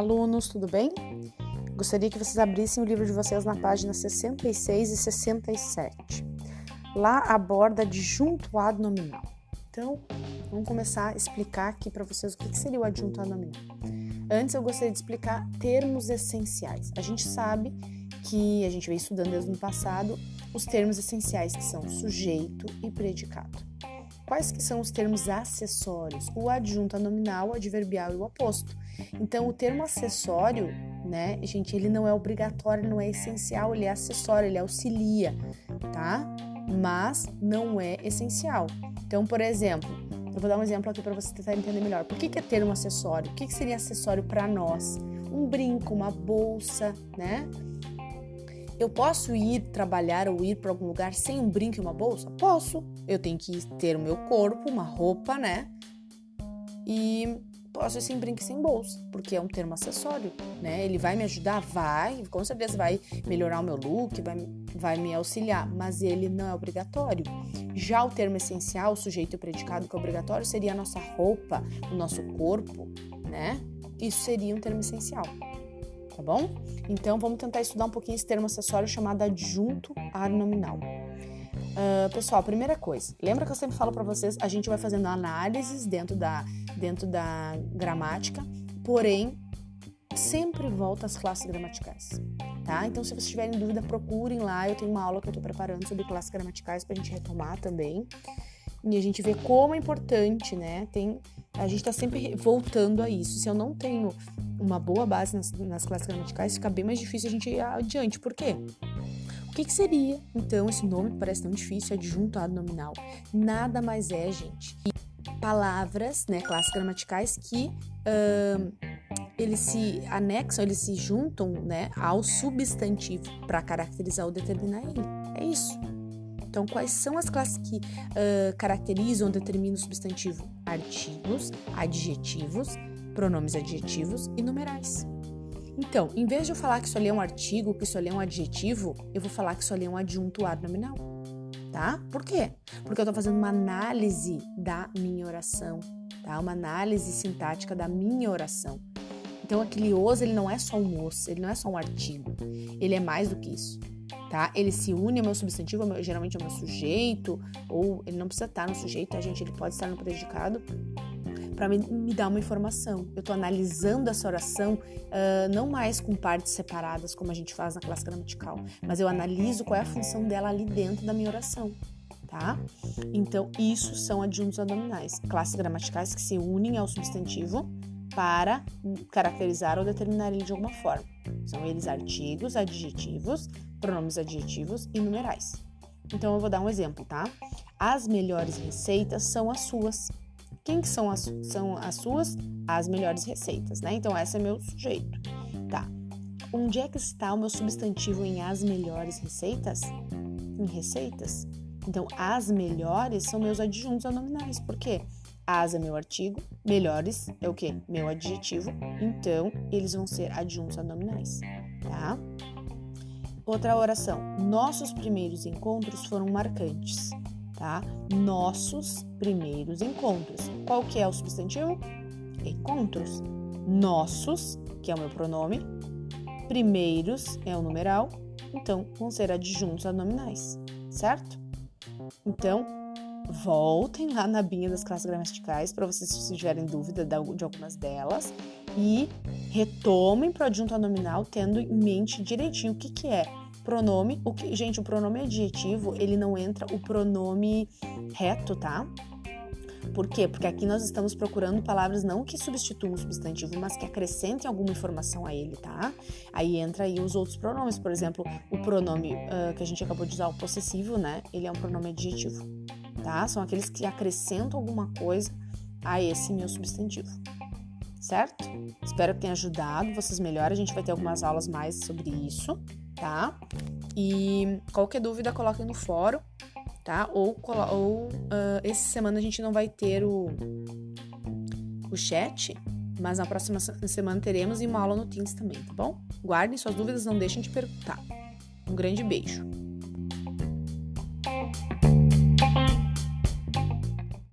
alunos, tudo bem? Gostaria que vocês abrissem o livro de vocês na página 66 e 67. Lá aborda adjuntuado nominal. Então, vamos começar a explicar aqui para vocês o que seria o adjuntuado nominal. Antes, eu gostaria de explicar termos essenciais. A gente sabe que a gente vem estudando desde o passado os termos essenciais que são sujeito e predicado. Quais que são os termos acessórios? O adjunto nominal, o adverbial e o oposto. Então, o termo acessório, né, gente, ele não é obrigatório, não é essencial, ele é acessório, ele auxilia, tá? Mas não é essencial. Então, por exemplo, eu vou dar um exemplo aqui para você tentar entender melhor. Por que, que é termo acessório? O que, que seria acessório para nós? Um brinco, uma bolsa, né? Eu posso ir trabalhar ou ir para algum lugar sem um brinco e uma bolsa? Posso. Eu tenho que ter o meu corpo, uma roupa, né? E posso ir sem brinco e sem bolsa, porque é um termo acessório, né? Ele vai me ajudar? Vai, com certeza vai melhorar o meu look, vai, vai me auxiliar, mas ele não é obrigatório. Já o termo essencial, o sujeito e o predicado que é obrigatório, seria a nossa roupa, o nosso corpo, né? Isso seria um termo essencial tá bom? Então vamos tentar estudar um pouquinho esse termo acessório chamado adjunto nominal. Uh, pessoal, primeira coisa, lembra que eu sempre falo para vocês, a gente vai fazendo análises dentro da, dentro da gramática, porém sempre volta às classes gramaticais, tá? Então, se vocês tiverem dúvida, procurem lá. Eu tenho uma aula que eu tô preparando sobre classes gramaticais pra gente retomar também. E a gente vê como é importante, né? Tem, a gente tá sempre voltando a isso. Se eu não tenho uma boa base nas, nas classes gramaticais, fica bem mais difícil a gente ir adiante. Por quê? O que, que seria, então, esse nome que parece tão difícil, adjunto ad nominal? Nada mais é, gente, palavras, né, classes gramaticais que eles se anexam, eles se juntam, né, ao substantivo para caracterizar ou determinar ele. É isso. Então, quais são as classes que uh, caracterizam ou determinam o substantivo? Artigos, adjetivos, pronomes adjetivos e numerais. Então, em vez de eu falar que isso ali é um artigo, que isso ali é um adjetivo, eu vou falar que isso ali é um adjunto ad nominal. Tá? Por quê? Porque eu estou fazendo uma análise da minha oração, tá? Uma análise sintática da minha oração. Então, aquele os, ele não é só um os, ele não é só um artigo. Ele é mais do que isso, tá? Ele se une ao meu substantivo, geralmente ao meu sujeito, ou ele não precisa estar no sujeito, a gente, ele pode estar no predicado, para me, me, dar uma informação. Eu estou analisando essa oração uh, não mais com partes separadas, como a gente faz na classe gramatical, mas eu analiso qual é a função dela ali dentro da minha oração. Tá? Então, isso são adjuntos abdominais, classes gramaticais que se unem ao substantivo para caracterizar ou determinar ele de alguma forma. São eles artigos, adjetivos, pronomes adjetivos e numerais. Então, eu vou dar um exemplo, tá? As melhores receitas são as suas. Quem que são as, são as suas? As melhores receitas, né? Então, essa é meu sujeito. Tá. Onde é que está o meu substantivo em as melhores receitas? Em receitas. Então, as melhores são meus adjuntos a nominais. Por quê? As é meu artigo, melhores é o quê? Meu adjetivo. Então, eles vão ser adjuntos a nominais, tá? Outra oração. Nossos primeiros encontros foram marcantes tá? Nossos primeiros encontros. Qual que é o substantivo? Encontros. Nossos, que é o meu pronome. Primeiros é o numeral. Então, vão ser adjuntos nominais, certo? Então, voltem lá na binha das classes gramaticais para vocês se tiverem dúvida de algumas delas e retomem para o adjunto nominal tendo em mente direitinho o que, que é Pronome, o que, gente, o pronome adjetivo, ele não entra o pronome reto, tá? Por quê? Porque aqui nós estamos procurando palavras não que substituam o substantivo, mas que acrescentem alguma informação a ele, tá? Aí entra aí os outros pronomes, por exemplo, o pronome uh, que a gente acabou de usar, o possessivo, né? Ele é um pronome adjetivo, tá? São aqueles que acrescentam alguma coisa a esse meu substantivo, certo? Espero que tenha ajudado vocês melhor. A gente vai ter algumas aulas mais sobre isso tá? E qualquer dúvida, coloquem no fórum, tá? Ou, ou uh, essa semana a gente não vai ter o, o chat, mas na próxima semana teremos e uma aula no Teams também, tá bom? Guardem suas dúvidas, não deixem de perguntar. Um grande beijo.